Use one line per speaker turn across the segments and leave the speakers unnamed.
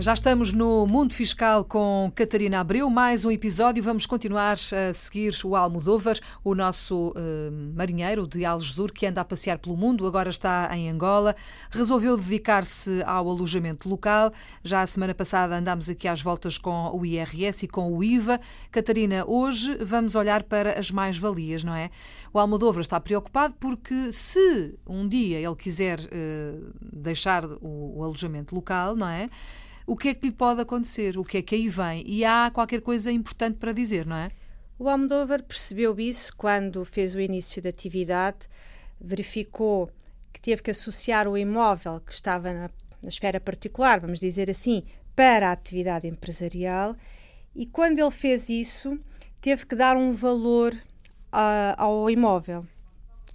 Já estamos no Mundo Fiscal com Catarina Abreu, mais um episódio. Vamos continuar a seguir o Almodóvar, o nosso uh, marinheiro de Algesur, que anda a passear pelo mundo, agora está em Angola. Resolveu dedicar-se ao alojamento local. Já a semana passada andámos aqui às voltas com o IRS e com o IVA. Catarina, hoje vamos olhar para as mais-valias, não é? O Almodóvar está preocupado porque se um dia ele quiser uh, deixar o, o alojamento local, não é? O que é que lhe pode acontecer, o que é que aí vem. E há qualquer coisa importante para dizer, não é?
O Almodóvar percebeu isso quando fez o início da atividade, verificou que teve que associar o imóvel que estava na, na esfera particular, vamos dizer assim, para a atividade empresarial e quando ele fez isso, teve que dar um valor uh, ao imóvel.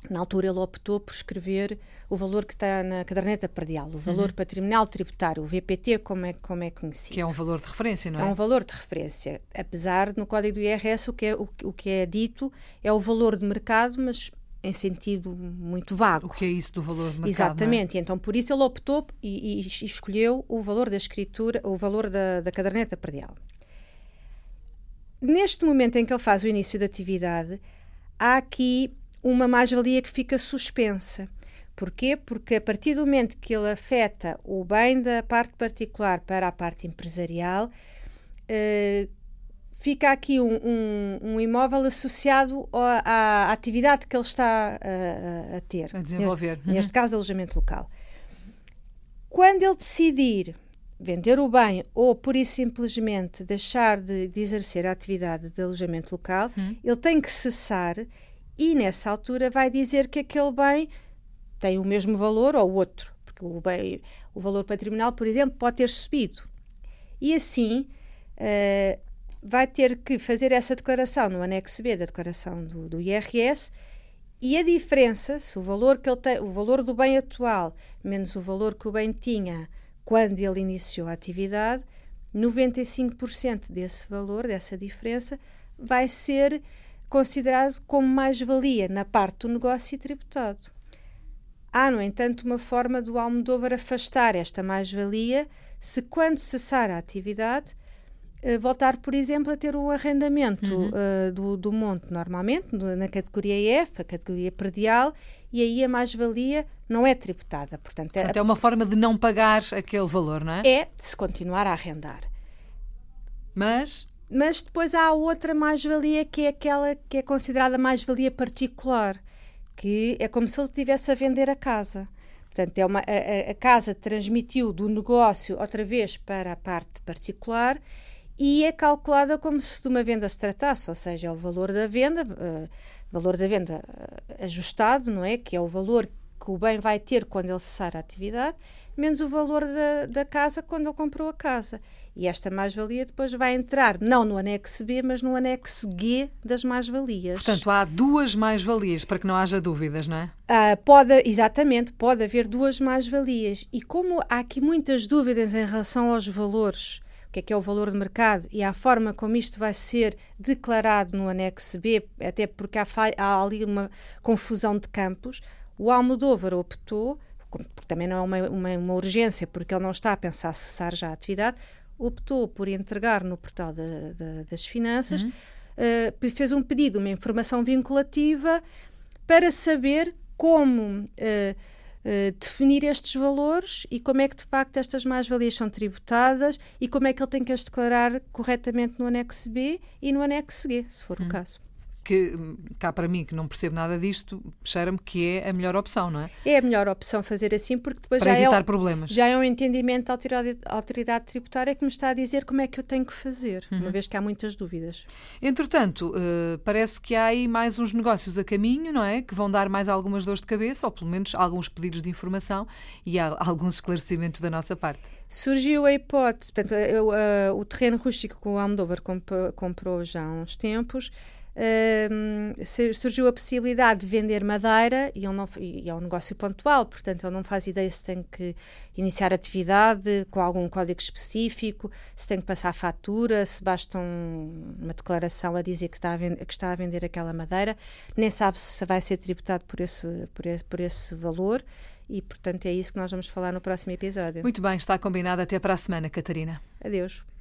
Na altura ele optou por escrever o valor que está na caderneta perdial, o valor uhum. patrimonial tributário, o VPT, como é, como é conhecido.
Que é um valor de referência, não é?
É um valor de referência. Apesar, no código do IRS, o que é, o, o que é dito é o valor de mercado, mas em sentido muito vago.
O que é isso do valor de mercado? É?
Exatamente,
é?
então por isso ele optou e, e, escolheu o valor da escritura, o valor da, da caderneta perdial. Neste momento em que ele faz o início da atividade, há aqui uma mais-valia que fica suspensa. Porquê? Porque a partir do momento que ele afeta o bem da parte particular para a parte empresarial, uh, fica aqui um, um, um, imóvel associado à, à, atividade que ele está uh, a ter.
A desenvolver.
Neste, uhum. neste caso, alojamento local. Quando ele decidir vender o bem ou, por e simplesmente, deixar de, de exercer a atividade de alojamento local, uhum. ele tem que cessar e nessa altura vai dizer que aquele bem tem o mesmo valor ou outro, porque o, bem, o valor patrimonial, por exemplo, pode ter subido. E assim uh, vai ter que fazer essa declaração no anexo B da declaração do, do IRS e a diferença, se o valor que ele tem, o valor do bem atual menos o valor que o bem tinha quando ele iniciou a atividade, 95% desse valor, dessa diferença, vai ser considerado como mais-valia na parte do negócio e tributado. Há, no entanto, uma forma do Almodóvar afastar esta mais-valia se, quando cessar a atividade, uh, voltar, por exemplo, a ter o arrendamento uhum. uh, do, do monte normalmente, na categoria F, a categoria predial, e aí a mais-valia não é tributada.
Portanto, é Portanto, é, é uma forma de não pagar aquele valor, não é?
É, de se continuar a arrendar.
Mas
mas depois há outra mais-valia que é aquela que é considerada mais-valia particular, que é como se ele estivesse a vender a casa. Portanto, é uma, a, a, casa transmitiu do negócio outra vez para a parte particular e é calculada como se de uma venda se tratasse, ou seja, é o valor da venda, uh, valor da venda uh, ajustado, não é? Que é o valor que o bem vai ter quando ele cessar a atividade, menos o valor da, da casa quando ele comprou a casa. E esta mais-valia depois vai entrar não no anexo B, mas no anexo G das mais-valias.
Portanto, há duas mais-valias, para que não haja dúvidas, não é?
Ah, pode, exatamente, pode haver duas mais-valias. E como há aqui muitas dúvidas em relação aos valores, o que é que é o valor de mercado e à forma como isto vai ser declarado no anexo B, até porque há, há ali uma confusão de campos, o Almodóvar optou porque também não é uma, uma, uma, urgência, porque ele não está a pensar cessar já a atividade, optou por entregar no portal de, de, das finanças, uhum. uh, fez um pedido, uma informação vinculativa para saber como uh, uh, definir estes valores e como é que de facto estas mais-valias são tributadas e como é que ele tem que as declarar corretamente no anexo B e no anexo G, se for uhum. o caso
que cá para mim, que não percebo nada disto, cheira-me que é a melhor opção, não é?
É a melhor opção fazer assim, porque depois
para
já,
evitar
é,
problemas.
já é um entendimento da autoridade, autoridade tributária que me está a dizer como é que eu tenho que fazer, uhum. uma vez que há muitas dúvidas.
Entretanto, uh, parece que há aí mais uns negócios a caminho, não é? Que vão dar mais algumas dores de cabeça, ou pelo menos alguns pedidos de informação e alguns esclarecimentos da nossa parte.
Surgiu a hipótese, portanto, eu, uh, o terreno rústico que o Almodóvar comprou, comprou já há uns tempos, uh, surgiu a possibilidade de vender madeira e, não, e, é um negócio pontual, portanto ele não faz ideia se tem que iniciar atividade com algum código específico, se tem que passar fatura, se basta um, uma declaração a dizer que está a, vender, que está a vender aquela madeira, nem sabe se vai ser tributado por esse, por esse, por esse valor e, portanto, é isso que nós vamos falar no próximo episódio.
Muito bem, está combinado. Até para a semana, Catarina.
Adeus.